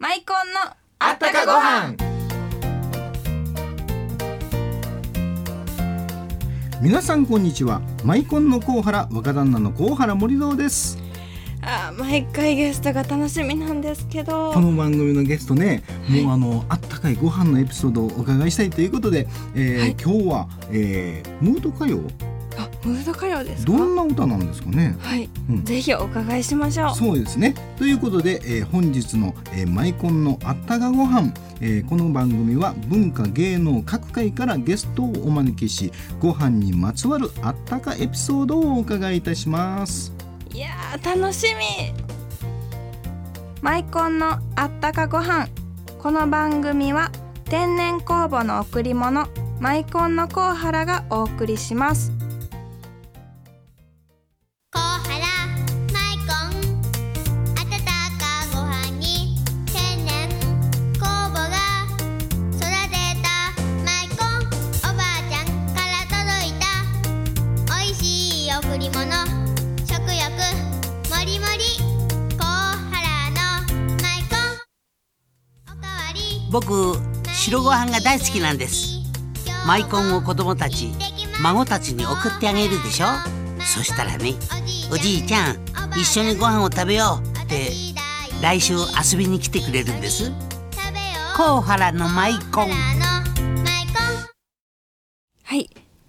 マイコンのあったかご飯。皆さんこんにちは。マイコンの高原若旦那の高原森蔵です。あー毎回ゲストが楽しみなんですけど。この番組のゲストね、もうあのあったかいご飯のエピソードをお伺いしたいということで、えーはい。今日は、えー、ムード歌謡あムード歌謡ですか？どんな歌なんですかね？はい、うん。ぜひお伺いしましょう。そうですね。ということで、えー本日の、えーマイコンのあったかご飯、えーこの番組は文化芸能各界からゲストをお招きしご飯にまつわるあったかエピソードをお伺いいたします。いやー楽しみ。マイコンのあったかご飯。この番組は天然酵母の贈り物マイコンのコウハラがお送りします僕白ご飯が大好きなんです。マイコンを子供たち孫たちに送ってあげるでしょ。そしたらねおじいちゃん一緒にご飯を食べようって来週遊びに来てくれるんです。甲原のマイコン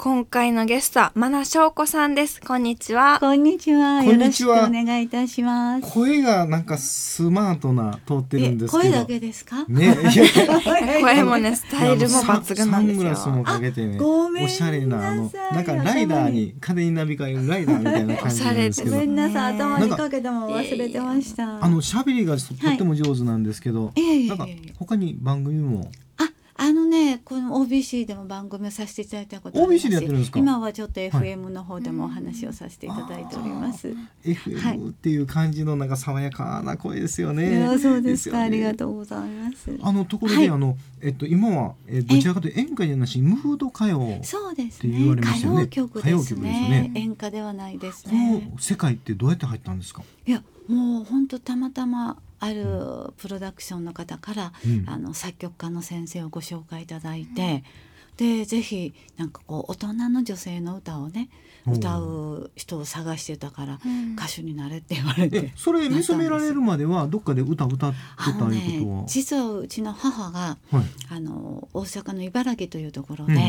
今回のゲストはマナ翔子さんです。こんにちは。こんにちは。よろしくお願いいたします。声がなんかスマートな通ってるんですけど。声だけですか？ね。いや声もねスタイルも抜群なんですよ。サングラスもかけてねごめんおしゃれなあのなんかライダーに風になびかれるライダーみたいな感じなんですけど。ごめんなさい。ね頭にかけたも忘れてました。あの喋りがとっても上手なんですけど、なんか他に番組もこの OBC でも番組をさせていただいたことありますし OBC でやってるんですか？今はちょっと FM の方でもお話をさせていただいております。はい FM っていう感じのなんか爽やかな声ですよいね。やそうですか。よねありがとうございます。あのところで、はいあのえっと今は、えどちらかというと演歌じゃなしムード歌謡。そうですって言われましたよね謡曲歌謡です曲ですねね。演歌ではないですこね。の世界ってどうやって入ったんですか？いやもう本当たまたまあるプロダクションの方から、うん。あの作曲家の先生をご紹介いただいて、でぜひなんかこう大人の女性の歌をね歌う人を探してたからうん。歌手になれって言われえて。それ見初められるまではどっかで歌歌ってあのたいうねこ実はうちの母がとは。はい。あの大阪の茨城というところで、うんうん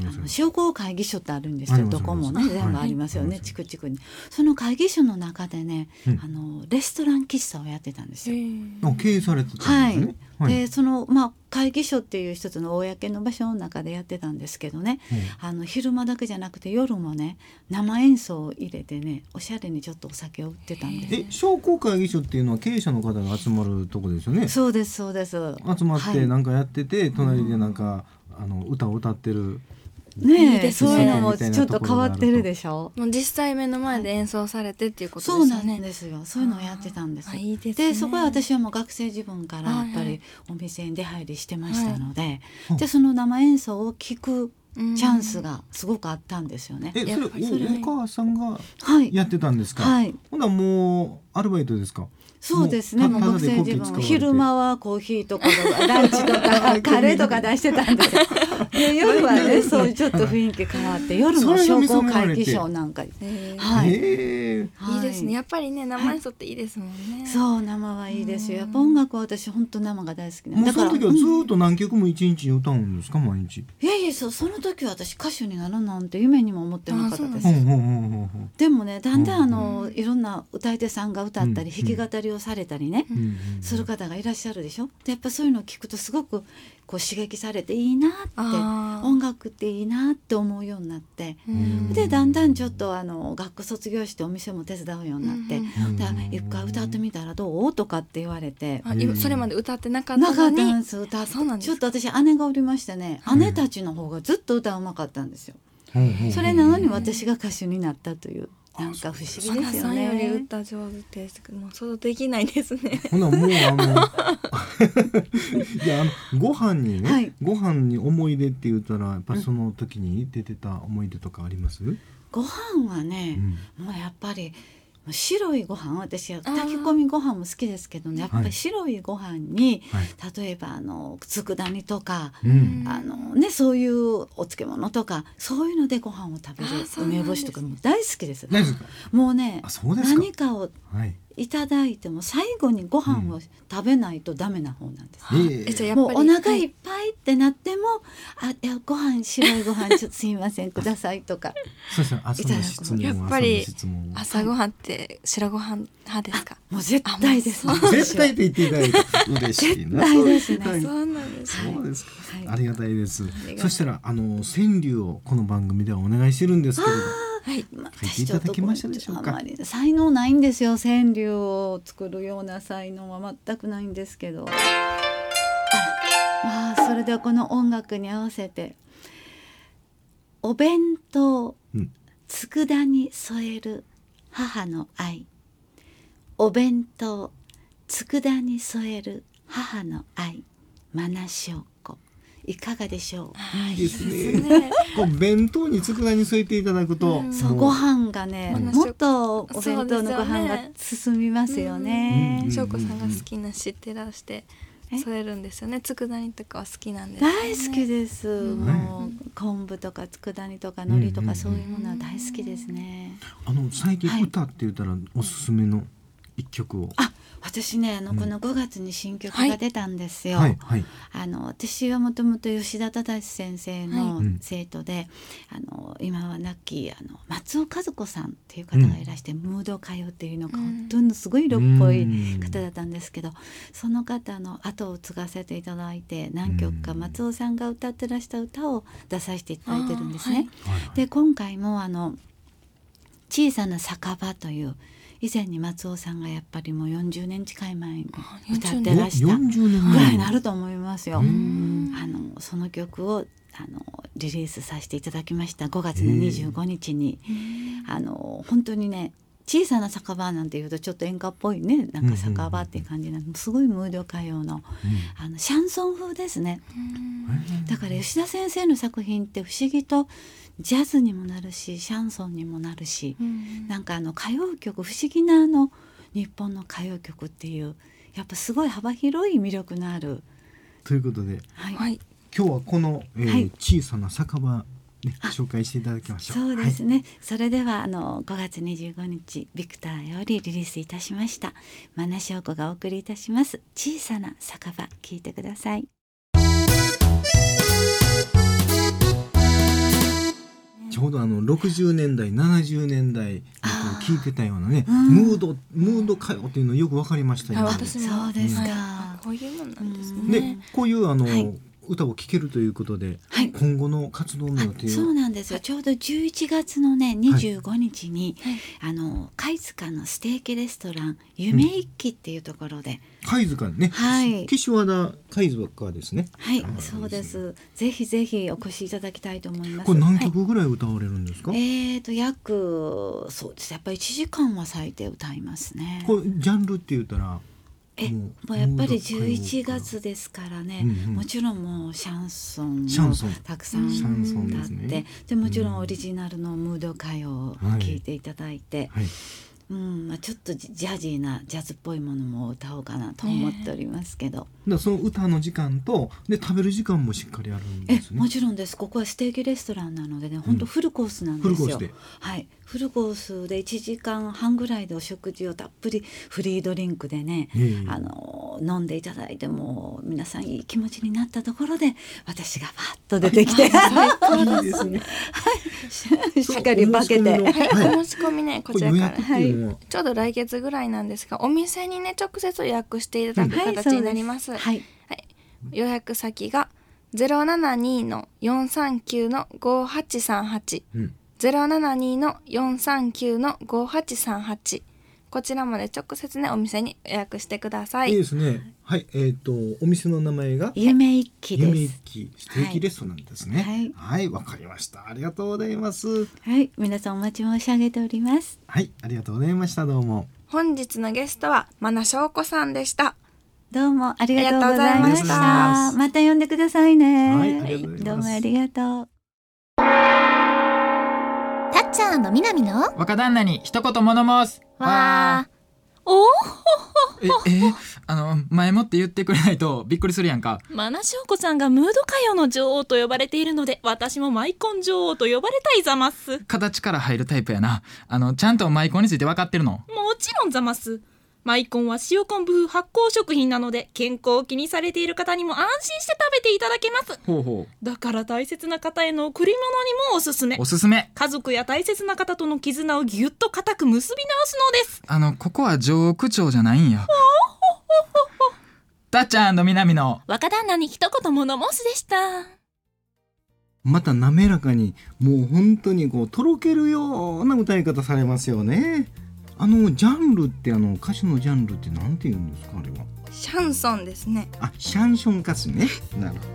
うん。あの商工会議所ってあるんですよ。どこもね全部ありますよね、はい。地区地区に。その会議所の中でね、うん。あのレストラン喫茶をやってたんですよ。あ経営されてたはいんですね。でそのまあ会議所っていう一つの公の場所の中でやってたんですけどね、うん。あの昼間だけじゃなくて夜もね生演奏を入れてねおしゃれにちょっとお酒を売ってたんですえ商工会議所っていうのは経営者の方が集まるとこですよね。そうですそうです。集まっはい。てなんかやってて、隣でなんかあの歌を歌ってる。ねえいいですね。そういうのもちょっと変わってるでしょ？もう実際目の前で演奏されてっていうことそうなんですよ。そういうのをやってたんです。あいいですね。でそこは私はもう学生自分からやっぱはい。はりお店に出入りしてましたので、はい。でその生演奏を聞くうんチャンスがすごくあったんですよね。え、やそれそれはおお母さんがはい。やってたんですか？はい。ほんならもうアルバイトですか？そうですね。もう学生自分昼間はコーヒーとか ランチとか カレーとか出してたんですよ。で夜はね そういうちょっと雰囲気変わって夜の商工会議所なんかはいですね。やっぱりね生演奏っていいですもんね。そう生はいいですよ。やっぱ音楽は私本当生が大好きなもうその時はずっと何曲も一日に歌うんですか毎日？いやいやそうその時は私歌手になるなんて夢にも思ってなかったです。あそうほんほんほんほんほん。でもねだんだんあの、うんいろんな歌い手さんが歌ったり、うん弾き語りをされたりね、する方がいらっしゃるでしょ？でやっぱそういうのを聞くとすごくこう刺激されていいなって音楽っていいなって思うようになって。うん。でだんだんちょっとあの学校卒業してお店も手伝うようになって。うん。うん「だ一回歌ってみたらどう?」とかって言われて。それまで歌ってなかったなかのにったんです歌って。そうなんですちょっと私姉がおりましてね姉たちの方がずっと歌うまかったんですよ。それなのに私が歌手になったというなんか不思議ですよ花さんよりね。歌上手です。もう想像できないですね。ほなもうあの いやあのご飯にね、はい。ご飯に思い出って言ったらやっぱその時に出てた思い出とかあります？ご飯はうね、ん。もうやっぱり白いご飯私は炊き込みご飯も好きですけどね。やっぱり白いご飯に、はい。例えばあの佃煮とか、うん。あのねそういうお漬物とかそういうのでご飯を食べる梅干しとかもう大好きです。もうね何かをはいいただいても最後にご飯を食べないとダメな方なんです。ええじゃあやっお腹いっぱいってなっても、あいやご飯白いご飯 ちょっとすいませんくださいとか。そしたら朝の質問やっぱり朝ごはんって白ご飯派ですか？もう絶対です、絶対って言っていただいて嬉しいな。絶対ですね。はいそうなんですねそうですか、はい。ありがたいです。そしたらあの川柳をこの番組ではお願いしてるんですけれどはい。まあ書いていただけましたでしょうか？あまり才能ないんですよ。川柳を作るような才能は全くないんですけど。あまあそれではこの音楽に合わせてお弁当うん佃に添える母の愛。お弁当佃に添える母の愛。マナショウコいかがでしょう？いい。ですね。ね。こう弁当に佃煮添えていただくと、うん。そうもご飯がねうんもっとお弁当のご飯がそうですよね。進みますよね。うん翔子さんが好きな知ってらしてえ？添えるんですよね。佃煮とかは好きなんですよね。大好きです、うんもう昆布とか佃煮とか海苔とうんかそういうものは大好きですね、あの最近はい。歌って言ったらおすすめの一曲を、あ私ねあのうん。この5月に新曲はい。が出たんですよ、はいはい。あの私はもともと吉田忠先生のはい。生徒で、あの今は亡きあの松尾和子さんっていう方がいらして、ムード歌謡っていうのがうん。本当にすごい色っぽいうん。方だったんですけど、その方の後を継がせていただいて何曲かうん。松尾さんが歌ってらした歌を出させていただいてるんですね。で今回もあの「小さな酒場」という以前に松尾さんがやっぱりもう40年近い前に歌ってらした40年。ぐらい前になると思いますよ。うん。あのその曲をあのリリースさせていただきました。5月の25日に。あの本当にね小さな酒場なんていうとちょっと演歌っぽいねなんか酒場っていう感じなんですごいムード歌謡のあのシャンソン風ですね。だから吉田先生の作品って不思議とジャズにもなるしシャンソンにもなるしなんかあの歌謡曲不思議なあの日本の歌謡曲っていうやっぱすごい幅広い魅力のある、ということではい。はい。今日はこの、えーはい。小さな酒場ね紹介していただきましょう。そうですね、それではあの5月25日ビクターよりリリースいたしました。マナショがお送りいたします。小さな酒場聞いてください。ちょうどあの60年代70年代聞いてたようなねうん。ムードムード歌謡っていうのよくわかりましたよあね。私もそうですか。はいあこういうもんなんですうんでねこういうあの、はい歌を聴けるということで、はい。今後の活動の予定をそうなんですよ。ちょうど11月のね25日に、はい。あの貝塚のステーキレストラン夢一揆っていうところで、貝塚ね、はい。岸和田貝塚ですね。はいそうです。ぜひぜひお越しいただきたいと思います。これ何はい。曲ぐらい歌われるんですか？えーと約そうです。やっぱり1時間は最低歌いますね。これジャンルって言ったらえもうやっぱりムード歌謡11月ですからね、うんうん。もちろんもうシャンソンもたくさんシャンソン歌ってねでもちろんオリジナルのムード歌謡を聴いていただいて、はい。うんまあ、ちょっとジジャジーなジャズっぽいものも歌おうかなと思っておりますけど、その歌の時間とで食べる時間もしっかりあるんえですね。もちろんです。ここはステーキレストランなのでね本当フルコースなんですよ、フルコースで。はいフルコースで1時間半ぐらいでお食事をたっぷりフリードリンクでね、ええあの飲んでいただいてもう皆さんいい気持ちになったところで私がパッと出てきて。いいですね。しっかり化けて。はい、はい。お申し込みねここちらから。れ予約っていちょうど来月ぐらいなんですがお店にね直接予約していただくはい形になります,、はい、予約先が072の439の5838うん、072の439の5838こちらまで直接ねお店に予約してくださいいいですね。はい、えっ、とお店の名前が夢一揆夢一です。揆ステーキレストランですね。はいはい、わ、かりました。ありがとうございます。はい、皆さんお待ち申し上げております。はい、ありがとうございました。どうも。本日のゲストはマナショウコさんでしたどうもありがとうございましたた。また呼んでくださいね。はいありがとうございますどうもありがとう。たっちゃん南の？若旦那に一言物申す。わおおええあの前もって言ってくれないとびっくりするやんか。マナショウコさんがムード歌謡の女王と呼ばれているので私もマイコン女王と呼ばれたいざます。形から入るタイプやな。あのちゃんとマイコンについて分かってるの？もちろんざますマイコンは塩昆布風発酵食品なので健康を気にされている方にも安心して食べていただけます。ほうほだから大切な方への贈り物にもおすすめ。うおすすめ。家族や大切な方との絆をぎゅっと固く結び直すのです。あのここは上区長じゃないんや。たっちゃん南の。若旦那に一言物申すでした。また滑らかにもう本当にこうとろけるような歌い方されますよねあのジャンルってあの歌手のジャンルってなんて言うんですかあれは？シャンソンですね。あシャンション歌手ね。なるほど。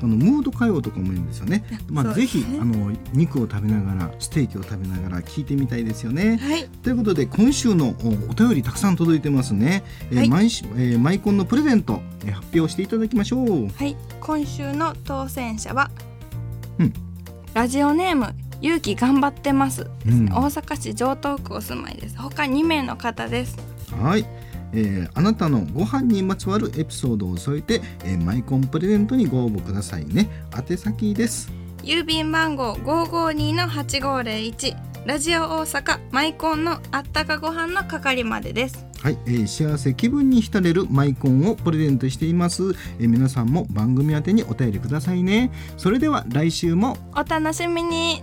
そのムード歌謡とかもいいんですよね。まあ、ぜひあの肉を食べながらステーキを食べながら聞いてみたいですよね。はい。ということで今週のおお便りたくさん届いてますね、えーはい。毎週えーマイコンのプレゼント、えー発表していただきましょう。はい。今週の当選者は、うん。ラジオネーム勇気頑張ってます。うん。大阪市城東区お住まいです。他2名の方です。はい、えーあなたのご飯にまつわるエピソードを添えて、えーマイコンプレゼントにご応募くださいね。宛先です。郵便番号552-8501ラジオ大阪マイコンのあったかご飯の係までです。はい、えー幸せ気分に浸れるマイコンをプレゼントしています、えー皆さんも番組宛てにお便りくださいね。それでは来週も。お楽しみに